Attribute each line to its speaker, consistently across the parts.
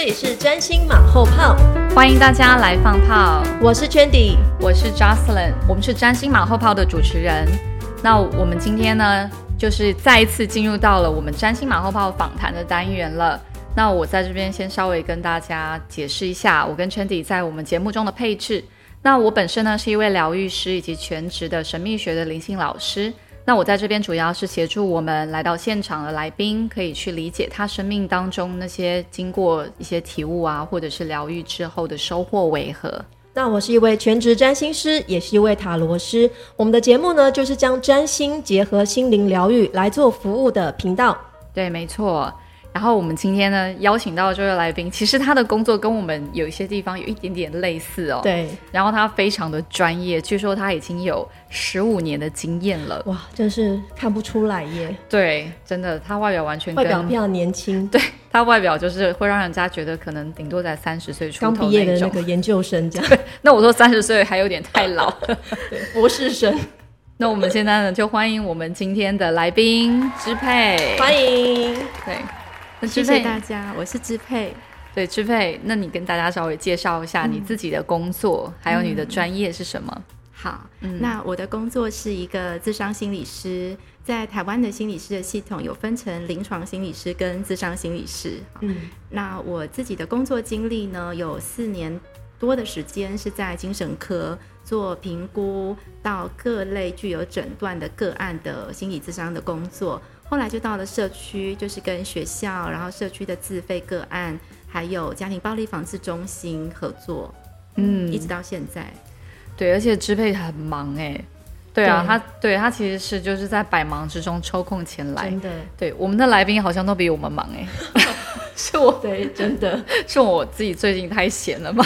Speaker 1: 这里是占星马后炮，
Speaker 2: 欢迎大家来放炮。
Speaker 1: 我是 Chandy，
Speaker 2: 我是 Jocelyn，我们是占星马后炮的主持人。那我们今天呢，就是再一次进入到了我们占星马后炮访谈的单元了。那我在这边先稍微跟大家解释一下，我跟 Chandy 在我们节目中的配置。那我本身呢是一位疗愈师以及全职的神秘学的灵性老师。那我在这边主要是协助我们来到现场的来宾，可以去理解他生命当中那些经过一些体悟啊，或者是疗愈之后的收获为何。
Speaker 1: 那我是一位全职占星师，也是一位塔罗师。我们的节目呢，就是将占星结合心灵疗愈来做服务的频道。
Speaker 2: 对，没错。然后我们今天呢邀请到这位来宾，其实他的工作跟我们有一些地方有一点点类似哦。
Speaker 1: 对。
Speaker 2: 然后他非常的专业，据说他已经有十五年的经验了。
Speaker 1: 哇，真是看不出来耶。
Speaker 2: 对，真的，他外表完全
Speaker 1: 外表非常年轻。
Speaker 2: 对他外表就是会让人家觉得可能顶多在三十岁出头
Speaker 1: 刚毕业的那个研究生这样。
Speaker 2: 那我说三十岁还有点太老。
Speaker 1: 对，博士生。
Speaker 2: 那我们现在呢就欢迎我们今天的来宾支配，
Speaker 1: 欢迎。
Speaker 2: 对。
Speaker 3: 谢谢大家，我是支配。
Speaker 2: 对，支配，那你跟大家稍微介绍一下你自己的工作，还有你的专业是什么？
Speaker 3: 好，那我的工作是一个智商心理师，在台湾的心理师的系统有分成临床心理师跟智商心理师。嗯，那我自己的工作经历呢，有四年多的时间是在精神科做评估到各类具有诊断的个案的心理智商的工作。后来就到了社区，就是跟学校，然后社区的自费个案，还有家庭暴力防治中心合作，嗯，一直到现在。
Speaker 2: 对，而且支配很忙哎，对啊，他对他其实是就是在百忙之中抽空前来，
Speaker 1: 真的。
Speaker 2: 对，我们的来宾好像都比我们忙哎，
Speaker 1: 是我对，真的
Speaker 2: 是我自己最近太闲了吧。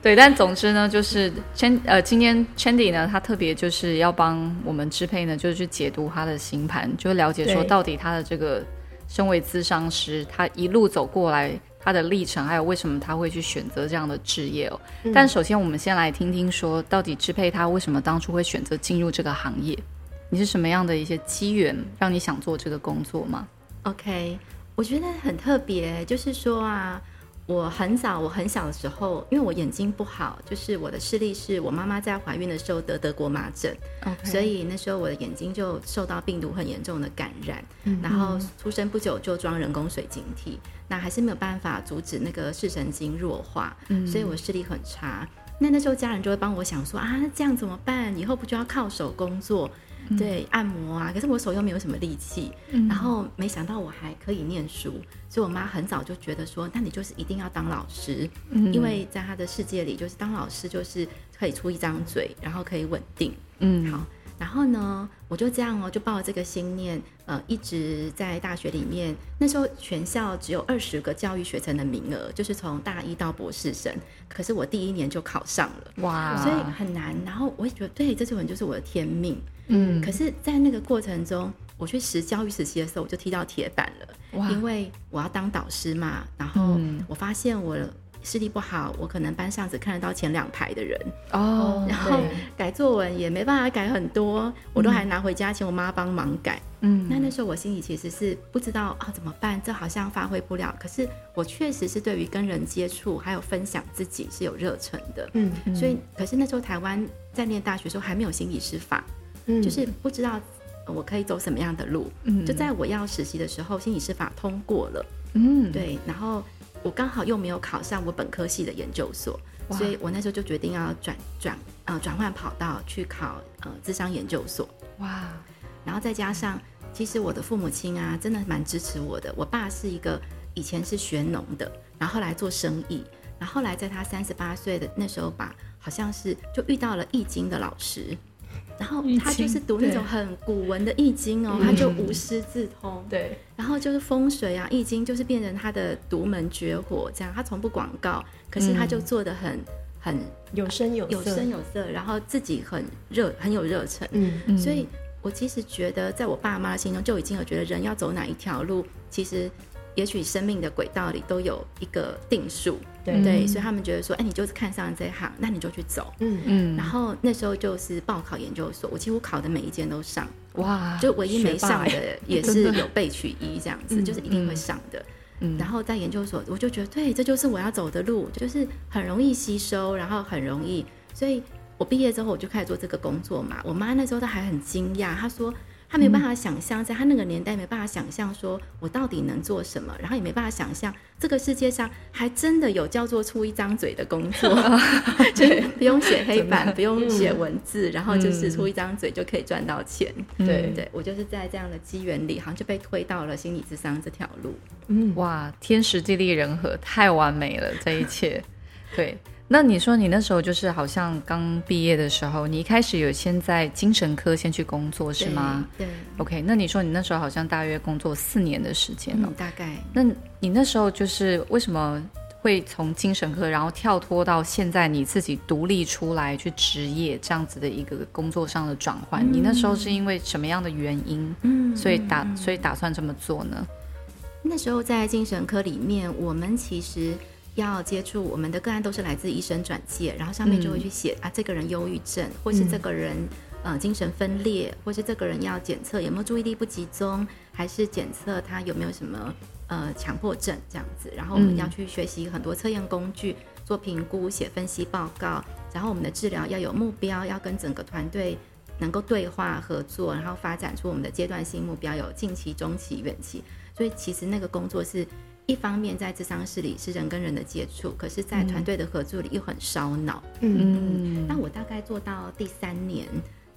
Speaker 2: 对，但总之呢，就是千呃，今天 Chandy 呢，他特别就是要帮我们支配呢，就是去解读他的星盘，就了解说到底他的这个身为咨商师，他一路走过来他的历程，还有为什么他会去选择这样的职业哦。但首先，我们先来听听说，到底支配他为什么当初会选择进入这个行业？你是什么样的一些机缘让你想做这个工作吗
Speaker 3: ？OK，我觉得很特别，就是说啊。我很早，我很小的时候，因为我眼睛不好，就是我的视力是我妈妈在怀孕的时候得德国麻疹，所以那时候我的眼睛就受到病毒很严重的感染，然后出生不久就装人工水晶体，那还是没有办法阻止那个视神经弱化，所以我视力很差。那那时候家人就会帮我想说啊，那这样怎么办？以后不就要靠手工作？对，按摩啊，可是我手又没有什么力气，然后没想到我还可以念书，所以我妈很早就觉得说，那你就是一定要当老师，因为在她的世界里，就是当老师就是可以出一张嘴，然后可以稳定。嗯，好，然后呢，我就这样哦，就抱着这个心念，呃，一直在大学里面，那时候全校只有二十个教育学程的名额，就是从大一到博士生，可是我第一年就考上了，哇，所以很难。然后我也觉得，对，这种人就是我的天命。嗯，可是，在那个过程中，我去实教育实习的时候，我就踢到铁板了。哇！因为我要当导师嘛，然后我发现我视力不好，我可能班上只看得到前两排的人。哦。然后改作文也没办法改很多，我都还拿回家请我妈帮忙改。嗯。那那时候我心里其实是不知道啊怎么办，这好像发挥不了。可是我确实是对于跟人接触还有分享自己是有热忱的。嗯。所以，可是那时候台湾在念大学时候还没有心理师法。就是不知道我可以走什么样的路，就在我要实习的时候，心理师法通过了，嗯，对，然后我刚好又没有考上我本科系的研究所，所以我那时候就决定要转转呃转换跑道去考呃智商研究所，哇，然后再加上其实我的父母亲啊，真的蛮支持我的，我爸是一个以前是学农的，然后来做生意，然后来在他三十八岁的那时候吧，好像是就遇到了易经的老师。然后他就是读那种很古文的易经哦，他就无师自通。
Speaker 1: 对，
Speaker 3: 然后就是风水啊，易经就是变成他的独门绝活。这样，他从不广告，可是他就做的很很
Speaker 1: 有声有
Speaker 3: 有声有色，然后自己很热很有热忱。嗯，所以我其实觉得，在我爸妈心中就已经有觉得人要走哪一条路，其实。也许生命的轨道里都有一个定数，对对，所以他们觉得说，哎，你就是看上这一行，那你就去走，嗯嗯。然后那时候就是报考研究所，我几乎考的每一间都上，哇，就唯一没上的也是有被取一这样子，就是一定会上的。嗯，然后在研究所，我就觉得对，这就是我要走的路，就是很容易吸收，然后很容易，所以我毕业之后我就开始做这个工作嘛。我妈那时候她还很惊讶，她说。他没有办法想象，在他那个年代没办法想象，说我到底能做什么，然后也没办法想象这个世界上还真的有叫做出一张嘴的工作，就，不用写黑板，不用写文字，然后就是出一张嘴就可以赚到钱。对。对，我就是在这样的机缘里，好像就被推到了心理智商这条路。
Speaker 2: 嗯，哇，天时地利人和，太完美了，这一切，对。那你说你那时候就是好像刚毕业的时候，你一开始有先在精神科先去工作是吗？
Speaker 3: 对。
Speaker 2: OK，那你说你那时候好像大约工作四年的时间了，
Speaker 3: 大概。
Speaker 2: 那你那时候就是为什么会从精神科，然后跳脱到现在你自己独立出来去职业这样子的一个工作上的转换？你那时候是因为什么样的原因？嗯，所以打所以打算这么做呢？
Speaker 3: 那时候在精神科里面，我们其实。要接触我们的个案都是来自医生转介，然后上面就会去写啊，这个人忧郁症，或是这个人呃精神分裂，或是这个人要检测有没有注意力不集中，还是检测他有没有什么呃强迫症这样子。然后我们要去学习很多测验工具，做评估、写分析报告。然后我们的治疗要有目标，要跟整个团队能够对话合作，然后发展出我们的阶段性目标，有近期、中期、远期。所以其实那个工作是。一方面在智商室里是人跟人的接触，可是，在团队的合作里又很烧脑。嗯，那我大概做到第三年、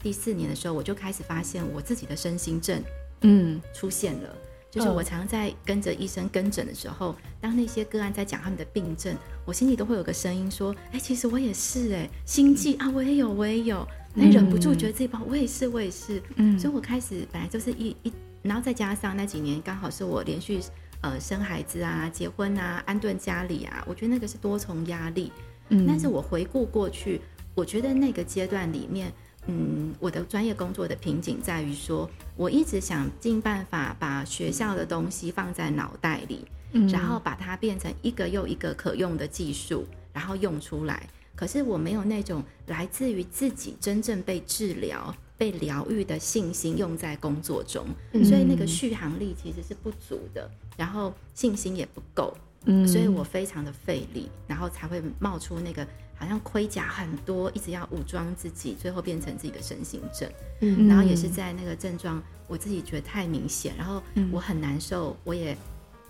Speaker 3: 第四年的时候，我就开始发现我自己的身心症，嗯，出现了。就是我常常在跟着医生跟诊的时候，当那些个案在讲他们的病症，我心里都会有个声音说：“哎，其实我也是哎，心悸啊，我也有，我也有。”那忍不住觉得自己不好，我也是，我也是。嗯，所以我开始本来就是一一，然后再加上那几年刚好是我连续。呃，生孩子啊，结婚啊，安顿家里啊，我觉得那个是多重压力。嗯，但是我回顾过去，我觉得那个阶段里面，嗯，我的专业工作的瓶颈在于说，我一直想尽办法把学校的东西放在脑袋里，然后把它变成一个又一个可用的技术，然后用出来。可是我没有那种来自于自己真正被治疗。被疗愈的信心用在工作中，所以那个续航力其实是不足的，然后信心也不够，嗯，所以我非常的费力，然后才会冒出那个好像盔甲很多，一直要武装自己，最后变成自己的身心症，嗯，然后也是在那个症状，我自己觉得太明显，然后我很难受，我也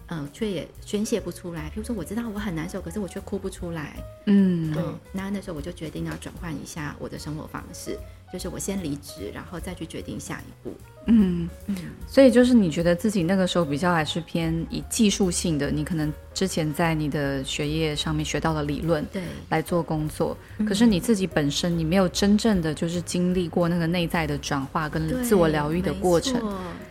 Speaker 3: 嗯，却也宣泄不出来。比如说我知道我很难受，可是我却哭不出来，嗯，对，那那时候我就决定要转换一下我的生活方式。就是我先离职，然后再去决定下一步。嗯
Speaker 2: 嗯，所以就是你觉得自己那个时候比较还是偏以技术性的，你可能之前在你的学业上面学到的理论，
Speaker 3: 对，
Speaker 2: 来做工作。可是你自己本身你没有真正的就是经历过那个内在的转化跟自我疗愈的过程。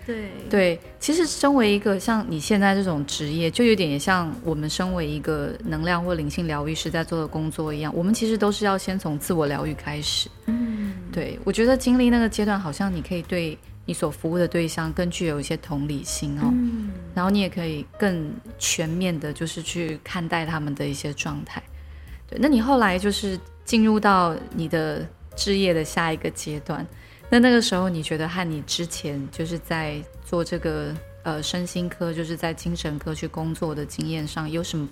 Speaker 3: 对
Speaker 2: 对，其实身为一个像你现在这种职业，就有点像我们身为一个能量或灵性疗愈师在做的工作一样，我们其实都是要先从自我疗愈开始。嗯，对，我觉得经历那个阶段，好像你可以对你所服务的对象更具有一些同理心哦，然后你也可以更全面的，就是去看待他们的一些状态。对，那你后来就是进入到你的置业的下一个阶段。那那个时候，你觉得和你之前就是在做这个呃身心科，就是在精神科去工作的经验上，有什么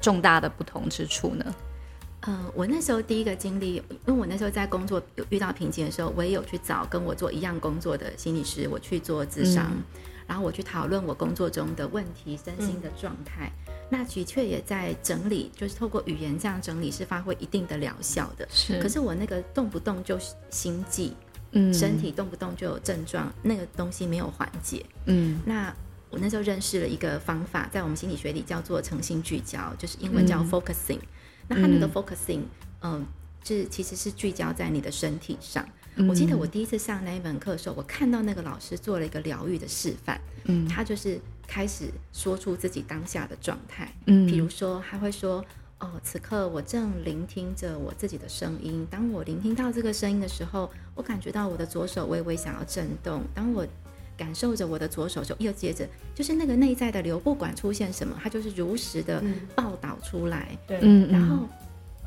Speaker 2: 重大的不同之处呢？
Speaker 3: 呃，我那时候第一个经历，因为我那时候在工作有遇到瓶颈的时候，我也有去找跟我做一样工作的心理师，我去做智商，然后我去讨论我工作中的问题、身心的状态。那的确也在整理，就是透过语言这样整理是发挥一定的疗效的。
Speaker 2: 是，
Speaker 3: 可是我那个动不动就心悸。嗯，身体动不动就有症状，那个东西没有缓解。嗯，那我那时候认识了一个方法，在我们心理学里叫做诚心聚焦，就是英文叫 focusing。那它那个 focusing，嗯，是其实是聚焦在你的身体上。我记得我第一次上那一门课的时候，我看到那个老师做了一个疗愈的示范。嗯，他就是开始说出自己当下的状态。嗯，比如说他会说。哦，此刻我正聆听着我自己的声音。当我聆听到这个声音的时候，我感觉到我的左手微微想要震动。当我感受着我的左手，就又接着就是那个内在的流，不管出现什么，它就是如实的报道出来。
Speaker 1: 对，
Speaker 3: 嗯，然后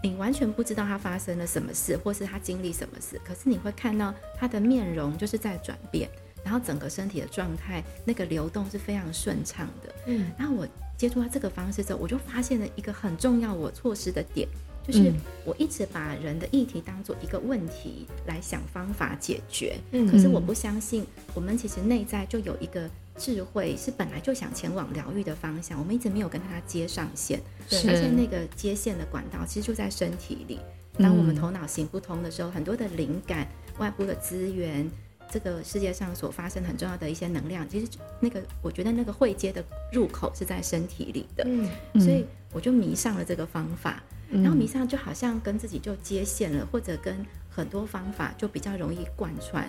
Speaker 3: 你完全不知道他发生了什么事，或是他经历什么事，可是你会看到他的面容就是在转变，然后整个身体的状态那个流动是非常顺畅的。嗯，然后我。接触到这个方式之后，我就发现了一个很重要我错失的点，就是我一直把人的议题当做一个问题来想方法解决，嗯，可是我不相信我们其实内在就有一个智慧，是本来就想前往疗愈的方向，我们一直没有跟它接上线，而且那个接线的管道其实就在身体里。当我们头脑行不通的时候，很多的灵感、外部的资源。这个世界上所发生很重要的一些能量，其实那个我觉得那个会接的入口是在身体里的，嗯，所以我就迷上了这个方法，然后迷上就好像跟自己就接线了，或者跟很多方法就比较容易贯穿，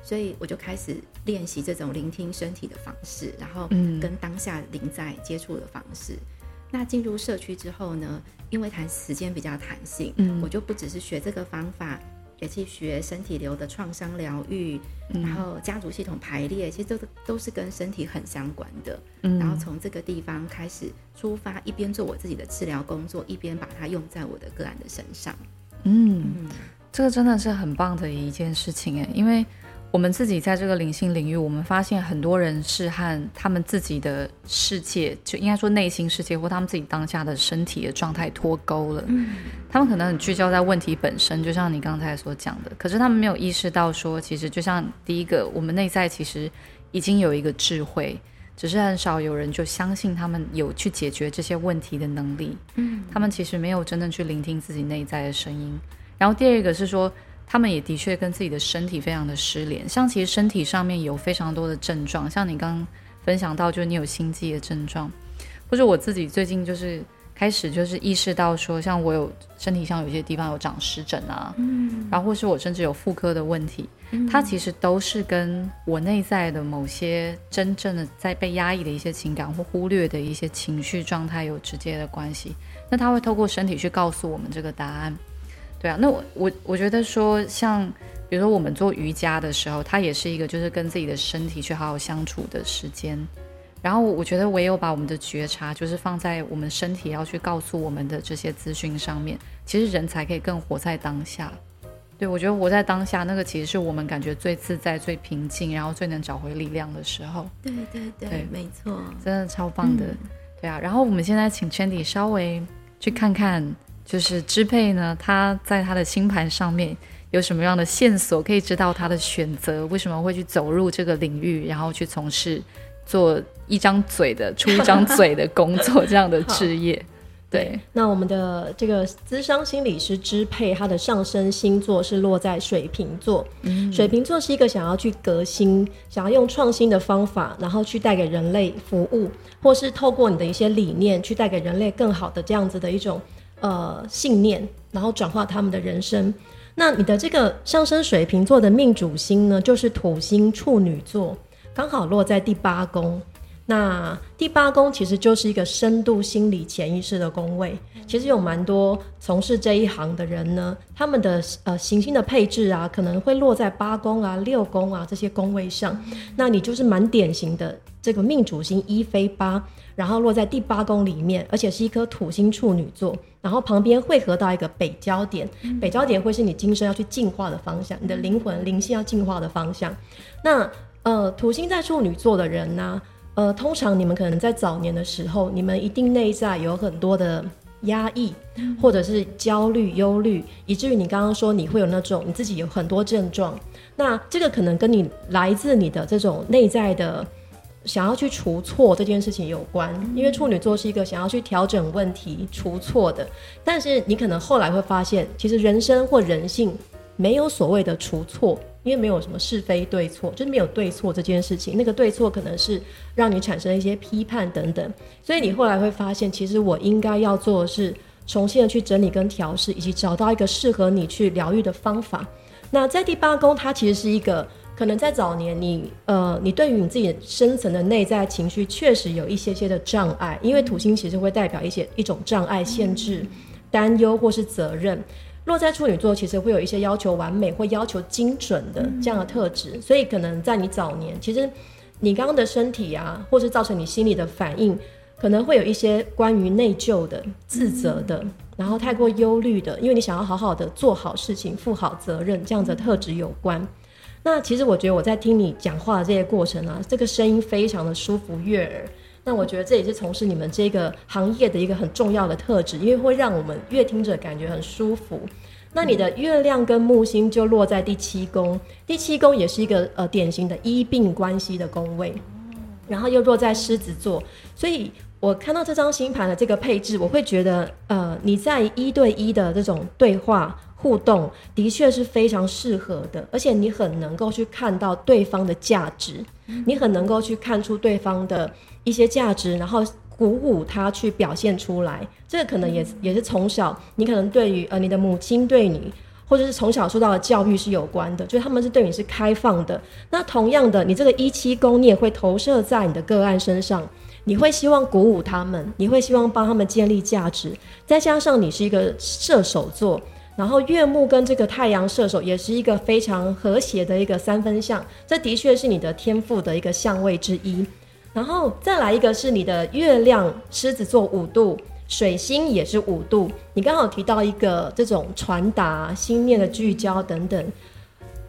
Speaker 3: 所以我就开始练习这种聆听身体的方式，然后跟当下临在接触的方式。那进入社区之后呢，因为谈时间比较弹性，嗯，我就不只是学这个方法。也去学身体流的创伤疗愈，然后家族系统排列，其实都都是跟身体很相关的。然后从这个地方开始出发，一边做我自己的治疗工作，一边把它用在我的个案的身上。
Speaker 2: 嗯，这个真的是很棒的一件事情哎，因为。我们自己在这个灵性领域，我们发现很多人是和他们自己的世界，就应该说内心世界或他们自己当下的身体的状态脱钩了。嗯，他们可能很聚焦在问题本身，就像你刚才所讲的，可是他们没有意识到说，其实就像第一个，我们内在其实已经有一个智慧，只是很少有人就相信他们有去解决这些问题的能力。嗯，他们其实没有真正去聆听自己内在的声音。然后第二个是说。他们也的确跟自己的身体非常的失联，像其实身体上面有非常多的症状，像你刚刚分享到，就是你有心悸的症状，或者我自己最近就是开始就是意识到说，像我有身体上有些地方有长湿疹啊，嗯，然后或是我甚至有妇科的问题，它其实都是跟我内在的某些真正的在被压抑的一些情感或忽略的一些情绪状态有直接的关系，那它会透过身体去告诉我们这个答案。对啊，那我我我觉得说，像比如说我们做瑜伽的时候，它也是一个就是跟自己的身体去好好相处的时间。然后我觉得唯有把我们的觉察就是放在我们身体要去告诉我们的这些资讯上面，其实人才可以更活在当下。对我觉得活在当下那个其实是我们感觉最自在、最平静，然后最能找回力量的时候。
Speaker 3: 对对对，没错，
Speaker 2: 真的超棒的。对啊，然后我们现在请 Chandy 稍微去看看。就是支配呢，他在他的星盘上面有什么样的线索，可以知道他的选择为什么会去走入这个领域，然后去从事做一张嘴的出一张嘴的工作这样的 职业。对，
Speaker 1: 那我们的这个资商心理师支配，他的上升星座是落在水瓶座。水瓶座是一个想要去革新，想要用创新的方法，然后去带给人类服务，或是透过你的一些理念去带给人类更好的这样子的一种。呃，信念，然后转化他们的人生。那你的这个上升水瓶座的命主星呢，就是土星处女座，刚好落在第八宫。那第八宫其实就是一个深度心理潜意识的宫位。其实有蛮多从事这一行的人呢，他们的呃行星的配置啊，可能会落在八宫啊、六宫啊这些宫位上。那你就是蛮典型的这个命主星一飞八，然后落在第八宫里面，而且是一颗土星处女座，然后旁边汇合到一个北焦点，北焦点会是你今生要去进化的方向，你的灵魂灵性要进化的方向。那呃土星在处女座的人呢？呃，通常你们可能在早年的时候，你们一定内在有很多的压抑，或者是焦虑、忧虑，以至于你刚刚说你会有那种你自己有很多症状。那这个可能跟你来自你的这种内在的想要去除错这件事情有关，因为处女座是一个想要去调整问题、除错的。但是你可能后来会发现，其实人生或人性没有所谓的除错。因为没有什么是非对错，就是没有对错这件事情。那个对错可能是让你产生一些批判等等，所以你后来会发现，其实我应该要做的是重新的去整理跟调试，以及找到一个适合你去疗愈的方法。那在第八宫，它其实是一个可能在早年你呃，你对于你自己深层的内在情绪确实有一些些的障碍，因为土星其实会代表一些一种障碍、限制、担忧或是责任。落在处女座，其实会有一些要求完美或要求精准的这样的特质，所以可能在你早年，其实你刚刚的身体啊，或是造成你心理的反应，可能会有一些关于内疚的、自责的，然后太过忧虑的，因为你想要好好的做好事情、负好责任这样的特质有关。那其实我觉得我在听你讲话的这些过程啊，这个声音非常的舒服悦耳。那我觉得这也是从事你们这个行业的一个很重要的特质，因为会让我们越听者感觉很舒服。那你的月亮跟木星就落在第七宫，第七宫也是一个呃典型的医病关系的宫位，然后又落在狮子座，所以我看到这张星盘的这个配置，我会觉得呃你在一对一的这种对话互动，的确是非常适合的，而且你很能够去看到对方的价值，你很能够去看出对方的一些价值，然后。鼓舞他去表现出来，这个可能也也是从小你可能对于呃你的母亲对你，或者是从小受到的教育是有关的，就是他们是对你是开放的。那同样的，你这个一七宫你也会投射在你的个案身上，你会希望鼓舞他们，你会希望帮他们建立价值。再加上你是一个射手座，然后月木跟这个太阳射手也是一个非常和谐的一个三分相，这的确是你的天赋的一个相位之一。然后再来一个是你的月亮狮子座五度，水星也是五度。你刚好提到一个这种传达、心念的聚焦等等。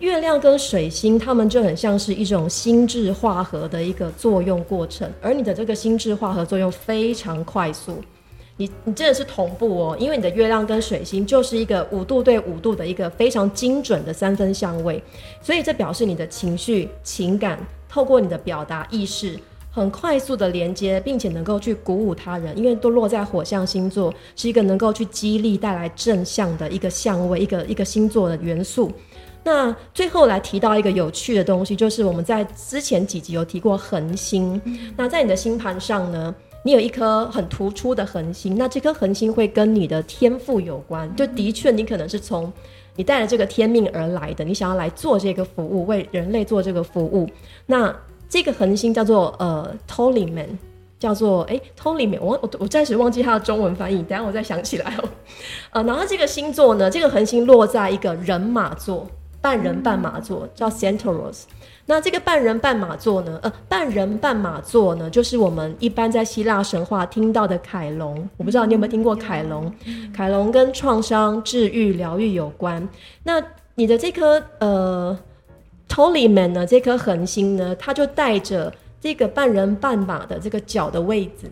Speaker 1: 月亮跟水星，他们就很像是一种心智化合的一个作用过程，而你的这个心智化合作用非常快速。你你真的是同步哦，因为你的月亮跟水星就是一个五度对五度的一个非常精准的三分相位，所以这表示你的情绪、情感透过你的表达意识。很快速的连接，并且能够去鼓舞他人，因为都落在火象星座，是一个能够去激励、带来正向的一个相位，一个一个星座的元素。那最后来提到一个有趣的东西，就是我们在之前几集有提过恒星。那在你的星盘上呢，你有一颗很突出的恒星，那这颗恒星会跟你的天赋有关。就的确，你可能是从你带着这个天命而来的，你想要来做这个服务，为人类做这个服务。那这个恒星叫做呃 t o l y m a n 叫做哎 t o l y m a n 我我我暂时忘记它的中文翻译，等下我再想起来哦。呃，然后这个星座呢，这个恒星落在一个人马座，半人半马座，叫 Centaurus。那这个半人半马座呢，呃，半人半马座呢，就是我们一般在希腊神话听到的凯龙。我不知道你有没有听过凯龙？凯龙跟创伤治愈疗愈有关。那你的这颗呃。t o l y m a n 呢？这颗恒星呢，它就带着这个半人半马的这个脚的位置，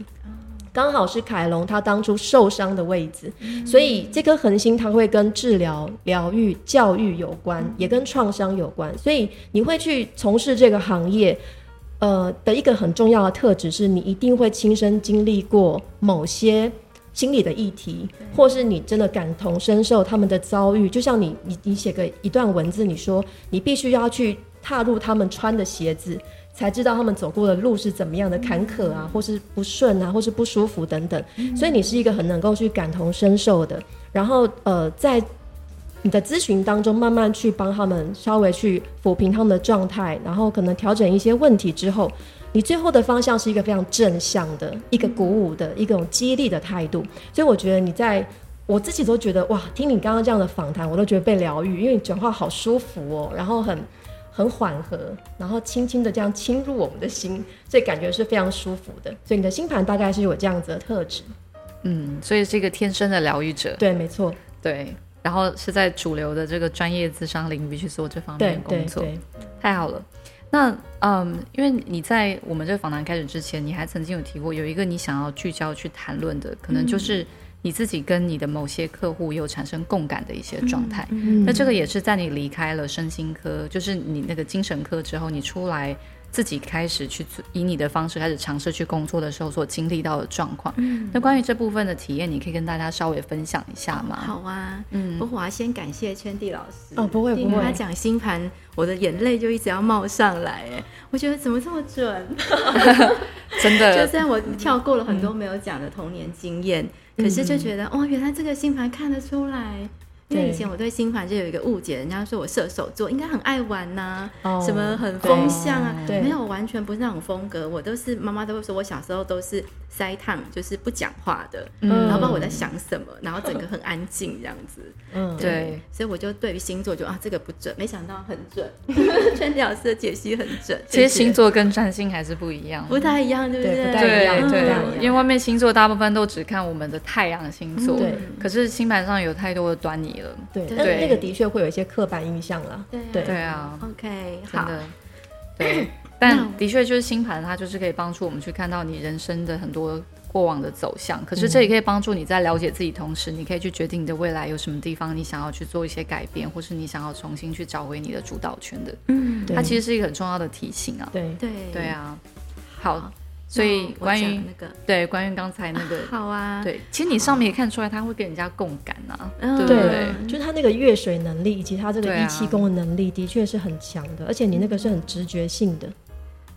Speaker 1: 刚好是凯龙他当初受伤的位置，所以这颗恒星它会跟治疗、疗愈、教育有关，也跟创伤有关。所以你会去从事这个行业，呃，的一个很重要的特质是你一定会亲身经历过某些。心理的议题，或是你真的感同身受他们的遭遇，就像你你你写个一段文字，你说你必须要去踏入他们穿的鞋子，才知道他们走过的路是怎么样的坎坷啊，或是不顺啊，或是不舒服等等。所以你是一个很能够去感同身受的，然后呃，在你的咨询当中慢慢去帮他们稍微去抚平他们的状态，然后可能调整一些问题之后。你最后的方向是一个非常正向的一个鼓舞的一种激励的态度，所以我觉得你在我自己都觉得哇，听你刚刚这样的访谈，我都觉得被疗愈，因为你讲话好舒服哦，然后很很缓和，然后轻轻的这样侵入我们的心，所以感觉是非常舒服的。所以你的星盘大概是有这样子的特质，
Speaker 2: 嗯，所以是一个天生的疗愈者，
Speaker 1: 对，没错，
Speaker 2: 对，然后是在主流的这个专业智商领域去做这方面的工作，太好了。那嗯，因为你在我们这个访谈开始之前，你还曾经有提过，有一个你想要聚焦去谈论的，可能就是你自己跟你的某些客户有产生共感的一些状态。那这个也是在你离开了身心科，就是你那个精神科之后，你出来。自己开始去以你的方式开始尝试去工作的时候所经历到的状况，那关于这部分的体验，你可以跟大家稍微分享一下吗？
Speaker 3: 好啊，嗯，不过我要先感谢圈地老师
Speaker 1: 哦，不会不会，
Speaker 3: 他讲星盘，我的眼泪就一直要冒上来，哎，我觉得怎么这么准，
Speaker 2: 真的，
Speaker 3: 就算我跳过了很多没有讲的童年经验，可是就觉得哦，原来这个星盘看得出来。因为以前我对星盘就有一个误解，人家说我射手座应该很爱玩呐，什么很风向啊，没有完全不是那种风格。我都是妈妈都会说我小时候都是塞烫，就是不讲话的，然后不知道我在想什么，然后整个很安静这样子。嗯，对，所以我就对于星座就啊这个不准，没想到很准，圈老师的解析很准。
Speaker 2: 其实星座跟占星还是不一样，
Speaker 3: 不太一样，对不对？
Speaker 2: 对对，因为外面星座大部分都只看我们的太阳星座，对，可是星盘上有太多的端倪。
Speaker 1: 对，但是那个的确会有一些刻板印象了。
Speaker 3: 对
Speaker 2: 对。啊
Speaker 3: ，OK，好。
Speaker 2: 对，但的确就是星盘，它就是可以帮助我们去看到你人生的很多过往的走向。可是这也可以帮助你在了解自己同时，你可以去决定你的未来有什么地方你想要去做一些改变，或是你想要重新去找回你的主导权的。
Speaker 3: 嗯，
Speaker 1: 对。
Speaker 2: 它其实是一个很重要的提醒啊。
Speaker 1: 对，
Speaker 3: 对。
Speaker 2: 对，啊，好，所以关于
Speaker 3: 那个
Speaker 2: 对关于刚才那个，
Speaker 3: 好啊，
Speaker 2: 对，其实你上面也看出来，他会跟人家共感啊，
Speaker 3: 嗯
Speaker 2: 对不对
Speaker 1: 对？，就是他那个越水能力以及他这个一气功的能力，的确是很强的，而且你那个是很直觉性的，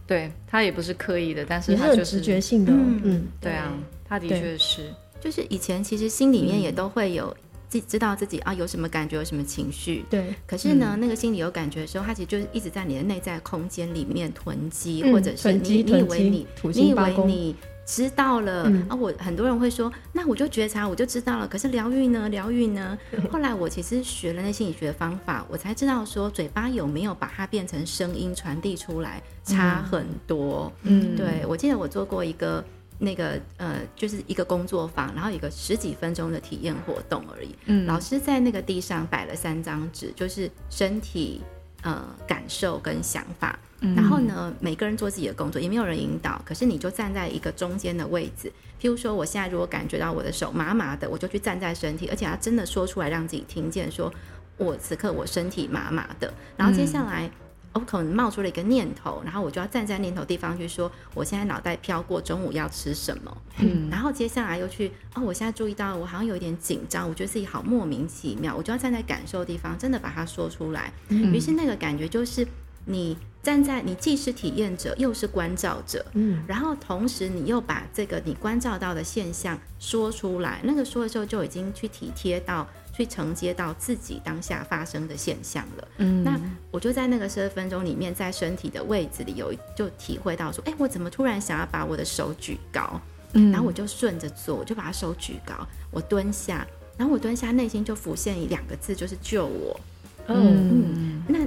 Speaker 2: 对他也不是刻意的，但是
Speaker 1: 你是很
Speaker 2: 他就是
Speaker 1: 直觉性的哦，
Speaker 3: 嗯
Speaker 1: 嗯，
Speaker 2: 对啊，他的确是，
Speaker 3: 就是以前其实心里面也都会有自知道自己啊有什么感觉，有什么情绪。
Speaker 1: 对，
Speaker 3: 可是呢，那个心里有感觉的时候，它其实就是一直在你的内在空间里面囤积，
Speaker 1: 嗯
Speaker 3: 或者是你你以为你你以为你知道了、
Speaker 1: 嗯
Speaker 3: 啊，我很多人会说，那我就觉察，我就知道了。可是疗愈呢？疗愈呢？后来我其实学了那心理学的方法，我才知道说，嘴巴有没有把它变成声音传递出来，差很多。
Speaker 2: 嗯，
Speaker 3: 对，我记得我做过一个那个呃，就是一个工作坊，然后一个十几分钟的体验活动而已。
Speaker 2: 嗯
Speaker 3: 老师在那个地上摆了三张纸，就是身体、呃感受跟想法。
Speaker 2: 嗯
Speaker 3: 然后呢，每个人做自己的工作，也没有人引导，可是你就站在一个中间的位置。譬如说，我现在如果感觉到我的手麻麻的，我就去站在身体，而且要真的说出来，让自己听见，说我此刻我身体麻麻的。然后接下来。我可能冒出了一个念头，然后我就要站在念头地方去说，我现在脑袋飘过中午要吃什么，
Speaker 2: 嗯
Speaker 3: 然后接下来又去哦，我现在注意到我好像有一点紧张，我觉得自己好莫名其妙，我就要站在感受的地方，真的把它说出来。于是那个感觉就是你站在你既是体验者，又是关照者，
Speaker 1: 嗯，
Speaker 3: 然后同时你又把这个你关照到的现象说出来，那个说的时候就已经去体贴到。去承接到自己当下发生的现象了。
Speaker 2: 嗯。
Speaker 3: 那我就在那个十二分钟里面，在身体的位置里有就体会到说，哎，我怎么突然想要把我的手举高？
Speaker 2: 嗯。
Speaker 3: 然后我就顺着做，我就把手举高，我蹲下，然后我蹲下，内心就浮现两个字，就是救我。
Speaker 1: 嗯，
Speaker 2: 嗯。
Speaker 3: 那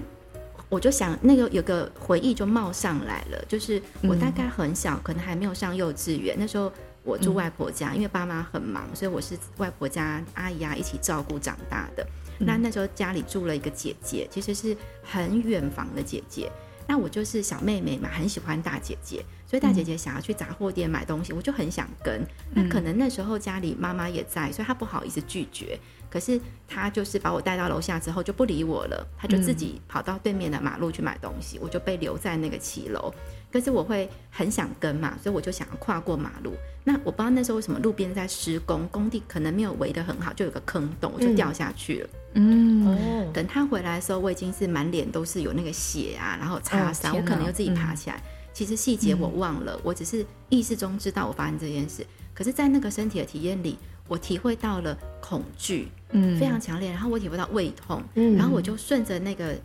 Speaker 3: 我就想，那个有个回忆就冒上来了，就是我大概很小，可能还没有上幼稚园，那时候我住外婆家，因为爸妈很忙，所以我是外婆家阿姨啊一起照顾长大的。那那时候家里住了一个姐姐，其实是很远房的姐姐。那我就是小妹妹嘛，很喜欢大姐姐，所以大姐姐想要去杂货店买东西，我就很想跟。那可能那时候家里妈妈也在，所以她不好意思拒绝。可是她就是把我带到楼下之后就不理我了，她就自己跑到对面的马路去买东西，我就被留在那个骑楼。可是我会很想跟嘛，所以我就想要跨过马路。那我不知道那时候为什么路边在施工，工地可能没有围得很好，就有个坑洞，我就掉下去了。
Speaker 2: 嗯
Speaker 1: 哦，
Speaker 3: 等他回来的时候，我已经是满脸都是有那个血啊，然后擦伤，
Speaker 1: 哦
Speaker 3: 我可能又自己爬起来。其实细节我忘了，我只是意识中知道我发生这件事。可是，在那个身体的体验里，我体会到了恐惧，
Speaker 2: 嗯
Speaker 3: 非常强烈。然后我体会到胃痛，
Speaker 1: 嗯
Speaker 3: 然后我就顺着那个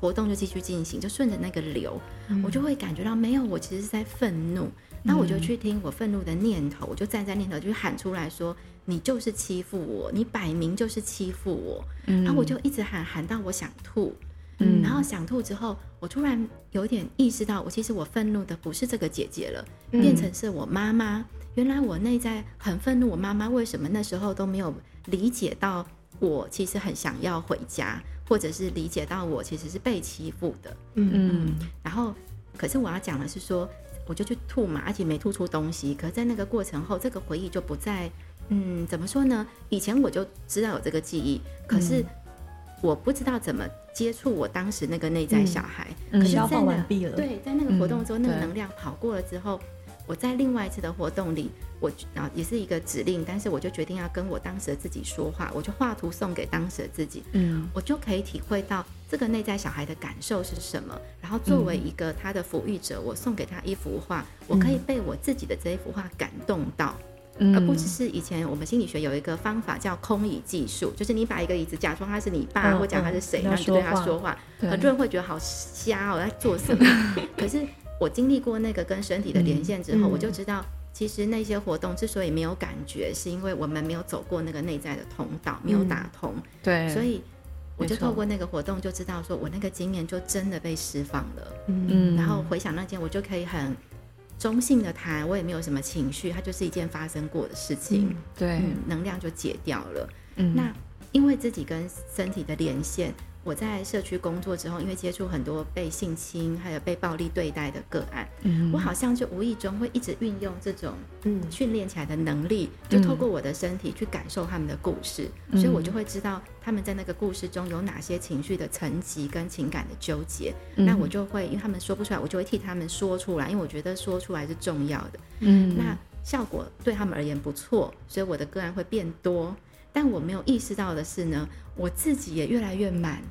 Speaker 3: 活动就继续进行，就顺着那个流，
Speaker 1: 嗯。
Speaker 3: 我就会感觉到没有，我其实是在愤怒。那我就去听我愤怒的念头，我就站在念头，就喊出来说：“你就是欺负我，你摆明就是欺负我。
Speaker 2: 嗯。
Speaker 3: 然后我就一直喊喊到我想吐，
Speaker 2: 嗯。
Speaker 3: 然后想吐之后，我突然有点意识到，我其实我愤怒的不是这个姐姐了，
Speaker 1: 嗯。
Speaker 3: 变成是我妈妈。原来我内在很愤怒，我妈妈为什么那时候都没有理解到我其实很想要回家，或者是理解到我其实是被欺负的。
Speaker 2: 嗯
Speaker 3: 然后，可是我要讲的是说，我就去吐嘛，而且没吐出东西。可是在那个过程后，这个回忆就不再，嗯，怎么说呢？以前我就知道有这个记忆，可是我不知道怎么接触我当时那个内在小孩。
Speaker 2: 嗯
Speaker 3: 可是
Speaker 1: 消化
Speaker 3: 在那
Speaker 1: 完毕了，，
Speaker 3: 对，在那个活动中，那个能量跑过了之后，我在另外一次的活动里，我啊也是一个指令，但是我就决定要跟我当时的自己说话，我就画图送给当时的自己，
Speaker 2: 嗯
Speaker 3: 我就可以体会到这个内在小孩的感受是什么。然后作为一个他的抚育者，我送给他一幅画，我可以被我自己的这一幅画感动到，
Speaker 2: 嗯
Speaker 3: 而不只是以前我们心理学有一个方法叫空椅技术，就是你把一个椅子假装他是你爸，
Speaker 1: 嗯
Speaker 3: 或讲他是谁，
Speaker 1: 嗯
Speaker 3: 然后你就对他
Speaker 1: 说
Speaker 3: 说话。很多人会觉得好瞎哦，在做什么？可是我经历过那个跟身体的连线之后，
Speaker 1: 嗯
Speaker 3: 我就知道。其实那些活动之所以没有感觉，是因为我们没有走过那个内在的通道，没有打通。
Speaker 2: 对，
Speaker 3: 所以我就透过那个活动就知道，说我那个经验就真的被释放了。
Speaker 1: 嗯
Speaker 2: 嗯
Speaker 3: 然后回想那件，我就可以很中性的谈，我也没有什么情绪，它就是一件发生过的事情。
Speaker 2: 对
Speaker 3: 嗯，能量就解掉了。
Speaker 2: 嗯
Speaker 3: 那因为自己跟身体的连线。我在社区工作之后，因为接触很多被性侵还有被暴力对待的个案，我好像就无意中会一直运用这种嗯训练起来的能力，就透过我的身体去感受他们的故事，所以我就会知道他们在那个故事中有哪些情绪的层级跟情感的纠结。那我就会因为他们说不出来，我就会替他们说出来，因为我觉得说出来是重要的。嗯，那效果对他们而言不错，所以我的个案会变多。但我没有意识到的是呢，我自己也越来越满。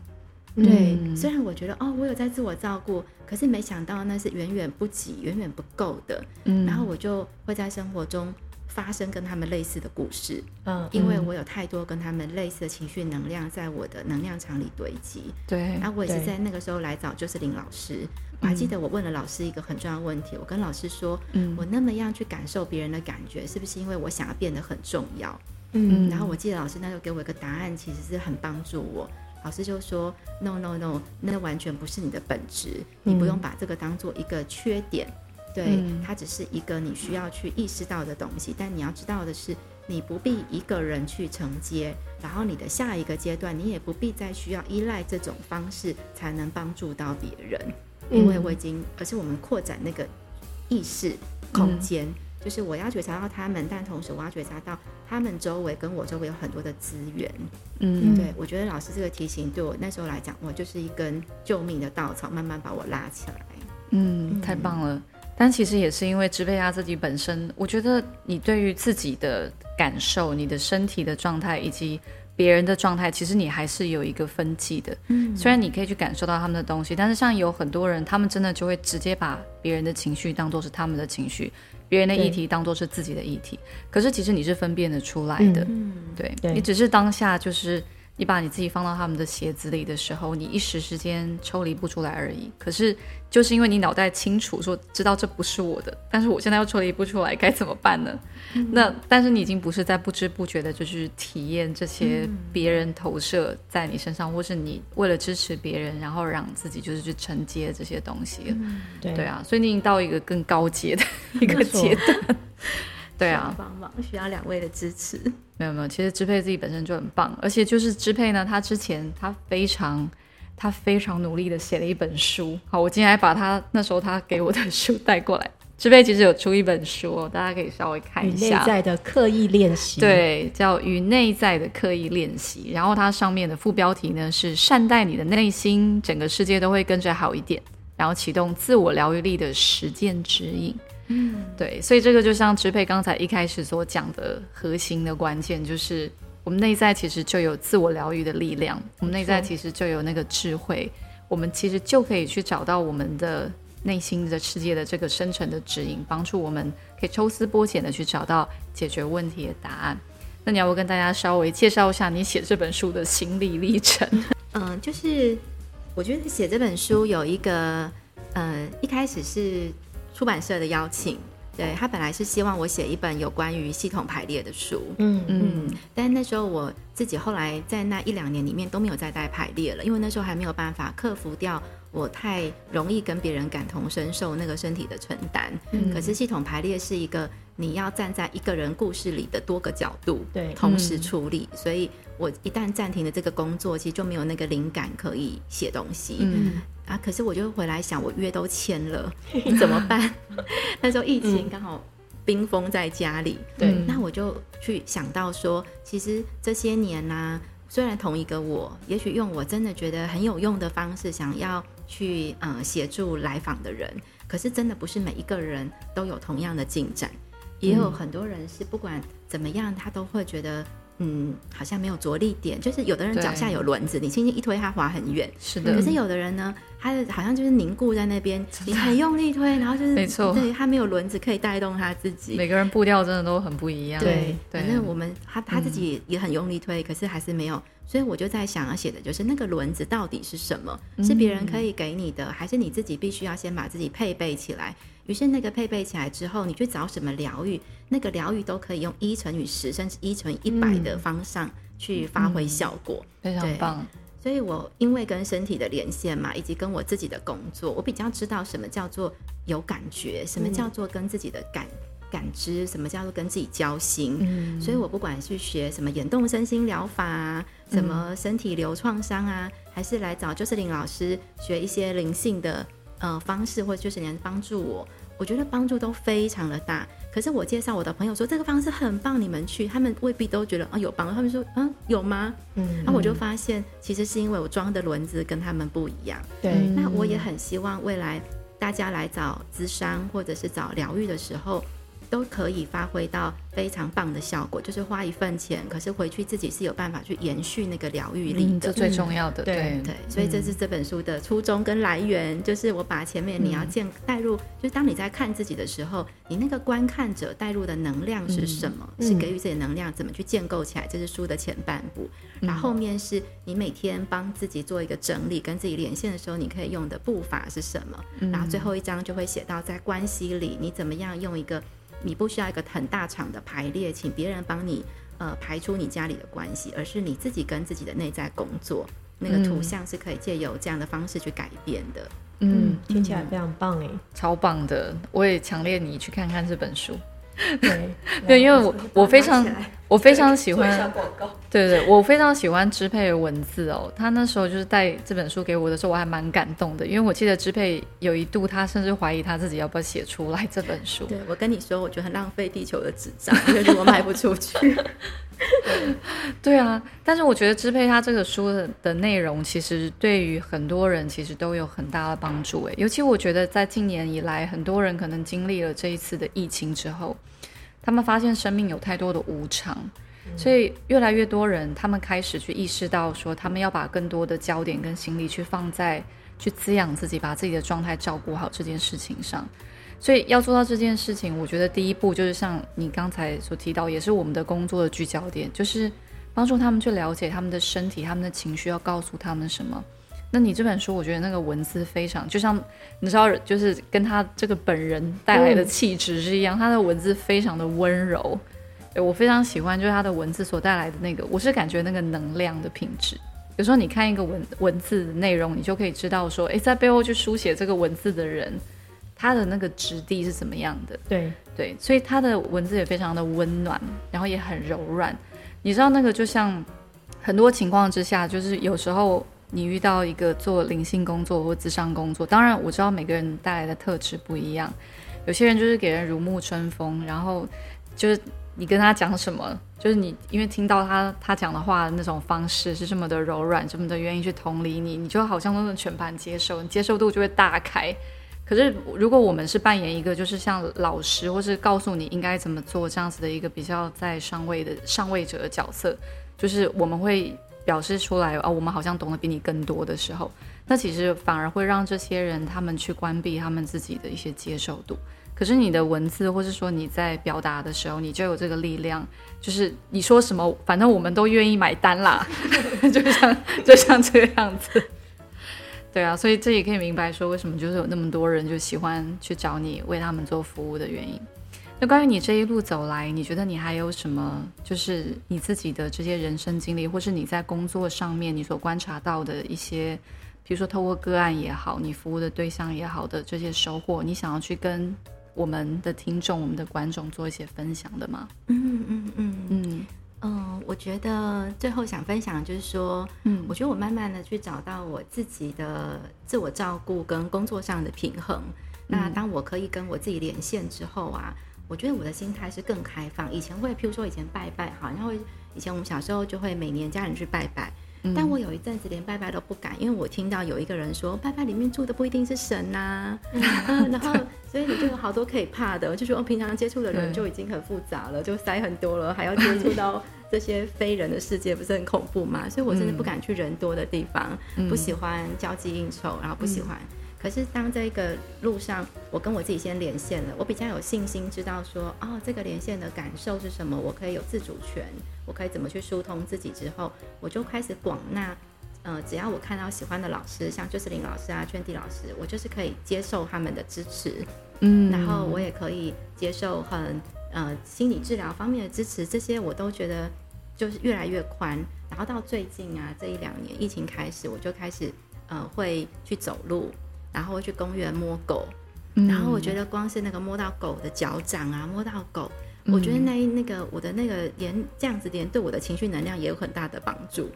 Speaker 3: 对，虽然我觉得哦，我有在自我照顾，可是没想到那是远远不及、远远不够的。嗯，然后我就会在生活中发生跟他们类似的故事。嗯，因为我有太多跟他们类似的情绪能量在我的能量场里堆积。
Speaker 2: 对，
Speaker 3: 然后我也是在那个时候来找就是林老师。我还记得我问了老师一个很重要的问题，我跟老师说：“嗯，我那么样去感受别人的感觉，是不是因为我想要变得很重要？”嗯，然后我记得老师那时候给我一个答案，其实是很帮助我。老师就说：“No No No，那完全不是你的本质，你不用把这个当做一个缺点，对，它只是一个你需要去意识到的东西。但你要知道的是，你不必一个人去承接，然后你的下一个阶段，你也不必再需要依赖这种方式才能帮助到别人，因为我已经，而且我们扩展那个意识空间。”就是我要觉察到他们，但同时我要觉察到他们周围跟我周围有很多的资源。嗯，对，我觉得老师这个提醒对我那时候来讲，我就是一根救命的稻草，慢慢把我拉起来。
Speaker 2: 嗯，太棒了。但其实也是因为支配他自己本身，我觉得你对于自己的感受、你的身体的状态以及别人的状态，其实你还是有一个分际的。嗯，虽然你可以去感受到他们的东西，但是像有很多人，他们真的就会直接把别人的情绪当做是他们的情绪。别人的议题当做是自己的议题，可是其实你是分辨得出来的，对你只是当下就是。你把你自己放到他们的鞋子里的时候，你一时之间抽离不出来而已。可是，就是因为你脑袋清楚，说知道这不是我的，但是我现在又抽离不出来，该怎么办呢？那但是你已经不是在不知不觉的，就是体验这些别人投射在你身上，或是你为了支持别人，然后让自己就是去承接这些东西。对啊，所以你已经到一个更高阶的一个阶段。对啊，
Speaker 3: 帮忙需要两位的支持。
Speaker 2: 没有没有，其实支配自己本身就很棒，而且就是支配呢，他之前他非常他非常努力的写了一本书。好，我今天还把他那时候他给我的书带过来。支配其实有出一本书，大家可以稍微看一下。
Speaker 1: 内在的刻意练习，
Speaker 2: 对，叫《与内在的刻意练习》。然后它上面的副标题呢是“善待你的内心，整个世界都会跟着好一点”。然后启动自我疗愈力的实践指引。嗯，对，所以这个就像支配刚才一开始所讲的核心的关键，就是我们内在其实就有自我疗愈的力量，我们内在其实就有那个智慧，我们其实就可以去找到我们的内心的世界的这个深层的指引，帮助我们可以抽丝剥茧的去找到解决问题的答案。那你要不跟大家稍微介绍一下你写这本书的心理历程？
Speaker 3: 嗯，就是我觉得写这本书有一个，呃，一开始是。出版社的邀请，对他本来是希望我写一本有关于系统排列的书，嗯嗯，但那时候我自己后来在那一两年里面都没有再带排列了，因为那时候还没有办法克服掉我太容易跟别人感同身受那个身体的承担。可是系统排列是一个你要站在一个人故事里的多个角度，
Speaker 1: 对，
Speaker 3: 同时处理，所以我一旦暂停了这个工作，其实就没有那个灵感可以写东西。嗯。啊！可是我就回来想，我约都签了，怎么办？那时候疫情刚好冰封在家里，对，那我就去想到说，其实这些年呢，虽然同一个我，也许用我真的觉得很有用的方式，想要去嗯协助来访的人，可是真的不是每一个人都有同样的进展，也有很多人是不管怎么样，他都会觉得。嗯，好像没有着力点，就是有的人脚下有轮子，你轻轻一推，它滑很远。
Speaker 2: 是的。
Speaker 3: 可是有的人呢，他好像就是凝固在那边，你很用力推，然后就是
Speaker 2: 没错，
Speaker 3: 对他没有轮子可以带动他自己。
Speaker 2: 每个人步调真的都很不一样。
Speaker 3: 对，反正我们他他自己也很用力推，可是还是没有。所以我就在想要写的就是那个轮子到底是什么？是别人可以给你的，还是你自己必须要先把自己配备起来？于是那个配备起来之后，你去找什么疗愈，那个疗愈都可以用一乘以十，甚至一乘以一百的方向去发挥效果，
Speaker 2: 非常棒。
Speaker 3: 所以我因为跟身体的连线嘛，以及跟我自己的工作，我比较知道什么叫做有感觉，什么叫做跟自己的感感知什么叫做跟自己交心。所以我不管是学什么眼动身心疗法啊，什么身体流创伤啊，还是来找就是林老师学一些灵性的呃方式，或者就是能帮助我，我觉得帮助都非常的大。可是我介绍我的朋友说这个方式很棒，你们去，他们未必都觉得啊有帮，他们说嗯有吗？嗯，然后我就发现其实是因为我装的轮子跟他们不一样。
Speaker 1: 对，
Speaker 3: 那我也很希望未来大家来找咨商或者是找疗愈的时候。都可以发挥到非常棒的效果，就是花一份钱，可是回去自己是有办法去延续那个疗愈力
Speaker 2: 的，这最重要的。对
Speaker 3: 对，所以这是这本书的初衷跟来源，就是我把前面你要建带入，就是当你在看自己的时候，你那个观看者带入的能量是什么？是给予自己能量，怎么去建构起来？这是书的前半部，然后后面是你每天帮自己做一个整理，跟自己连线的时候，你可以用的步伐是什么？然后最后一章就会写到在关系里，你怎么样用一个。你不需要一个很大场的排列，请别人帮你呃排出你家里的关系，而是你自己跟自己的内在工作。那个图像是可以借由这样的方式去改变的。
Speaker 1: 嗯，听起来非常棒诶，
Speaker 2: 超棒的！我也强烈你去看看这本书。
Speaker 1: 对
Speaker 2: 对，因为我我非常我非常 喜欢，对对，我非常喜欢支配的文字哦。他那时候就是带这本书给我的时候，我还蛮感动的，因为我记得支配有一度他甚至怀疑他自己要不要写出来这本书。
Speaker 3: 对我跟你说，我觉得很浪费地球的纸张，因为我卖不出去。
Speaker 2: 对啊，但是我觉得支配他这个书的的内容，其实对于很多人其实都有很大的帮助。诶，尤其我觉得在近年以来，很多人可能经历了这一次的疫情之后。他们发现生命有太多的无常，所以越来越多人他们开始去意识到，说他们要把更多的焦点跟心力去放在去滋养自己，把自己的状态照顾好这件事情上。所以要做到这件事情，我觉得第一步就是像你刚才所提到，也是我们的工作的聚焦点，就是帮助他们去了解他们的身体、他们的情绪要告诉他们什么。那你这本书，我觉得那个文字非常，就像你知道，就是跟他这个本人带来的气质是一样，他的文字非常的温柔，我非常喜欢，就是他的文字所带来的那个，我是感觉那个能量的品质。有时候你看一个文文字的内容，你就可以知道说，哎，在背后去书写这个文字的人，他的那个质地是怎么样的。
Speaker 1: 对
Speaker 2: 对，所以他的文字也非常的温暖，然后也很柔软。你知道那个就像很多情况之下，就是有时候。你遇到一个做灵性工作或智商工作，当然我知道每个人带来的特质不一样，有些人就是给人如沐春风，然后就是你跟他讲什么，就是你因为听到他他讲的话那种方式是这么的柔软，这么的愿意去同理你，你就好像都能全盘接受，你接受度就会大开。可是如果我们是扮演一个就是像老师或是告诉你应该怎么做这样子的一个比较在上位的上位者的角色，就是我们会。表示出来哦，我们好像懂得比你更多的时候，那其实反而会让这些人他们去关闭他们自己的一些接受度。可是你的文字，或是说你在表达的时候，你就有这个力量，就是你说什么，反正我们都愿意买单啦，就像就像这个样子。对啊，所以这也可以明白说，为什么就是有那么多人就喜欢去找你为他们做服务的原因。那关于你这一路走来，你觉得你还有什么？就是你自己的这些人生经历，或是你在工作上面你所观察到的一些，比如说透过个案也好，你服务的对象也好的这些收获，你想要去跟我们的听众、我们的观众做一些分享的吗？
Speaker 3: 嗯嗯嗯嗯嗯，我觉得最后想分享就是说，嗯，我觉得我慢慢的去找到我自己的自我照顾跟工作上的平衡。那当我可以跟我自己连线之后啊。我觉得我的心态是更开放。以前会，譬如说以前拜拜，好，然后以前我们小时候就会每年家人去拜拜。但我有一阵子连拜拜都不敢，因为我听到有一个人说，拜拜里面住的不一定是神呐。然后，所以你就有好多可以怕的，就说平常接触的人就已经很复杂了，就塞很多了，还要接触到这些非人的世界，不是很恐怖吗？所以我真的不敢去人多的地方，不喜欢交际应酬，然后不喜欢。可是当这个路上，我跟我自己先连线了，我比较有信心，知道说，哦，这个连线的感受是什么，我可以有自主权，我可以怎么去疏通自己。之后，我就开始广纳，呃，只要我看到喜欢的老师，像就是林老师啊、圈地老师，我就是可以接受他们的支持，嗯，然后我也可以接受很呃心理治疗方面的支持，这些我都觉得就是越来越宽。然后到最近啊，这一两年疫情开始，我就开始呃会去走路。然后去公园摸狗，然后我觉得光是那个摸到狗的脚掌啊，摸到狗，我觉得那那个我的那个连这样子连对我的情绪能量也有很大的帮助。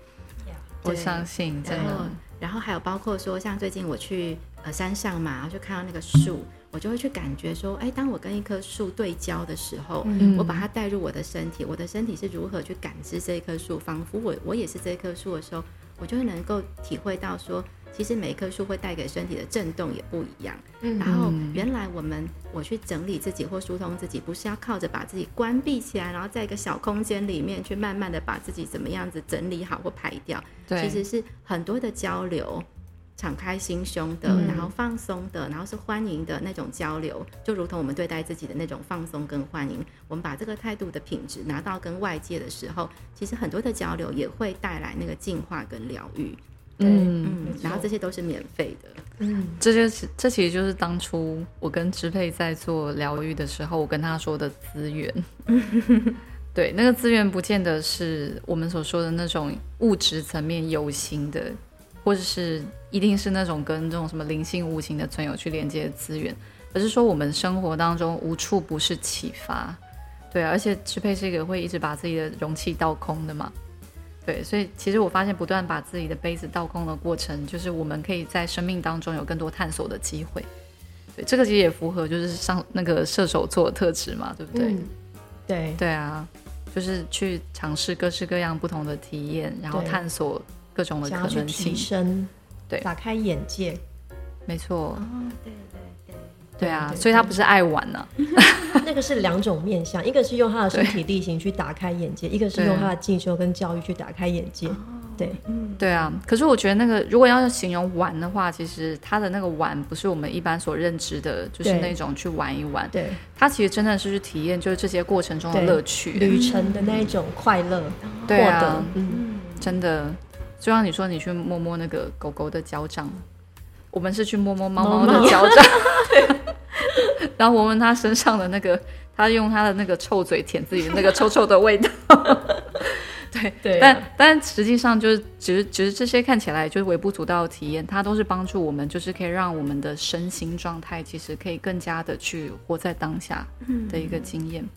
Speaker 2: 我相信，然后。
Speaker 3: 然后还有包括说，像最近我去呃山上嘛，然后就看到那个树，我就会去感觉说，哎，当我跟一棵树对焦的时候，我把它带入我的身体，我的身体是如何去感知这一棵树，仿佛我我也是这棵树的时候，我就会能够体会到说。其实每一棵树会带给身体的震动也不一样。嗯，然后原来我们我去整理自己或疏通自己，不是要靠着把自己关闭起来，然后在一个小空间里面去慢慢的把自己怎么样子整理好或排掉。
Speaker 2: 对，
Speaker 3: 其实是很多的交流，敞开心胸的，然后放松的，然后是欢迎的那种交流，就如同我们对待自己的那种放松跟欢迎。我们把这个态度的品质拿到跟外界的时候，其实很多的交流也会带来那个净化跟疗愈。嗯，然后这些都是免费的。
Speaker 2: 嗯，这就是这其实就是当初我跟支配在做疗愈的时候，我跟他说的资源。对，那个资源不见得是我们所说的那种物质层面有形的，或者是一定是那种跟这种什么灵性无形的存有去连接的资源，而是说我们生活当中无处不是启发。对，而且支配是一个会一直把自己的容器倒空的嘛。对，所以其实我发现，不断把自己的杯子倒空的过程，就是我们可以在生命当中有更多探索的机会。对，这个其实也符合就是上那个射手座的特质嘛，对不对？
Speaker 1: 对，
Speaker 2: 对啊，就是去尝试各式各样不同的体验，然后探索各种的可能性，
Speaker 1: 提升，
Speaker 2: 对，
Speaker 1: 打开眼界，
Speaker 2: 没错。
Speaker 3: 哦，对对对，
Speaker 2: 对啊，所以他不是爱玩呢。
Speaker 1: 那个是两种面向，一个是用他的身体力行去打开眼界，一个是用他的进修跟教育去打开眼界。对，
Speaker 2: 嗯，对啊。可是我觉得那个如果要形容玩的话，其实他的那个玩不是我们一般所认知的，就是那种去玩一玩。
Speaker 1: 对，
Speaker 2: 他其实真的是去体验，就是这些过程中的乐趣、
Speaker 1: 旅程的那一种快乐。
Speaker 2: 对啊，嗯，真的。就像你说，你去摸摸那个狗狗的脚掌，我们是去摸摸猫猫的脚掌。然后闻闻他身上的那个，他用他的那个臭嘴舔自己的那个臭臭的味道。对
Speaker 1: 对，
Speaker 2: 但但实际上就是，其实其实这些看起来就是微不足道的体验，它都是帮助我们，就是可以让我们的身心状态，其实可以更加的去活在当下的一个经验。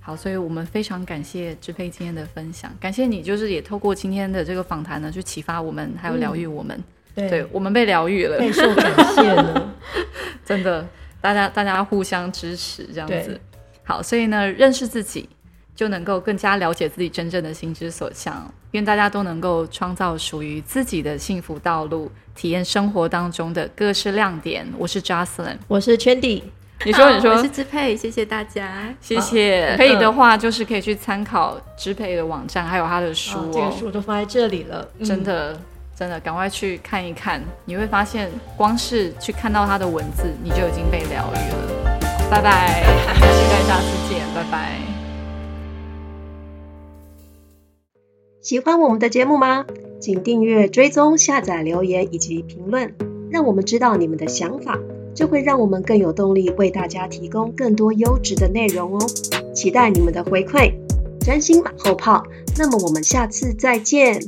Speaker 2: 好，所以我们非常感谢支配今天的分享，感谢你，就是也透过今天的这个访谈呢，去启发我们，还有疗愈我们。对，我们被疗愈了，
Speaker 1: 备受感谢呢，
Speaker 2: 真的。大家，大家互相支持，这样子好。所以呢，认识自己就能够更加了解自己真正的心之所向。愿大家都能够创造属于自己的幸福道路，体验生活当中的各式亮点。我是 Jocelyn，
Speaker 1: 我是 Chandy。
Speaker 2: 你说，你说，
Speaker 3: 我是支配。谢谢大家，
Speaker 2: 谢谢。可以的话，就是可以去参考支配的网站，还有他的书。
Speaker 1: 这个书都放在这里了，
Speaker 2: 真的。真的，赶快去看一看，你会发现，光是去看到他的文字，你就已经被疗愈了。拜拜，期待下次见，拜拜。
Speaker 1: 喜欢我们的节目吗？请订阅、追踪、下载、留言以及评论，让我们知道你们的想法，这会让我们更有动力为大家提供更多优质的内容哦。期待你们的回馈，专心马后炮。那么我们下次再见。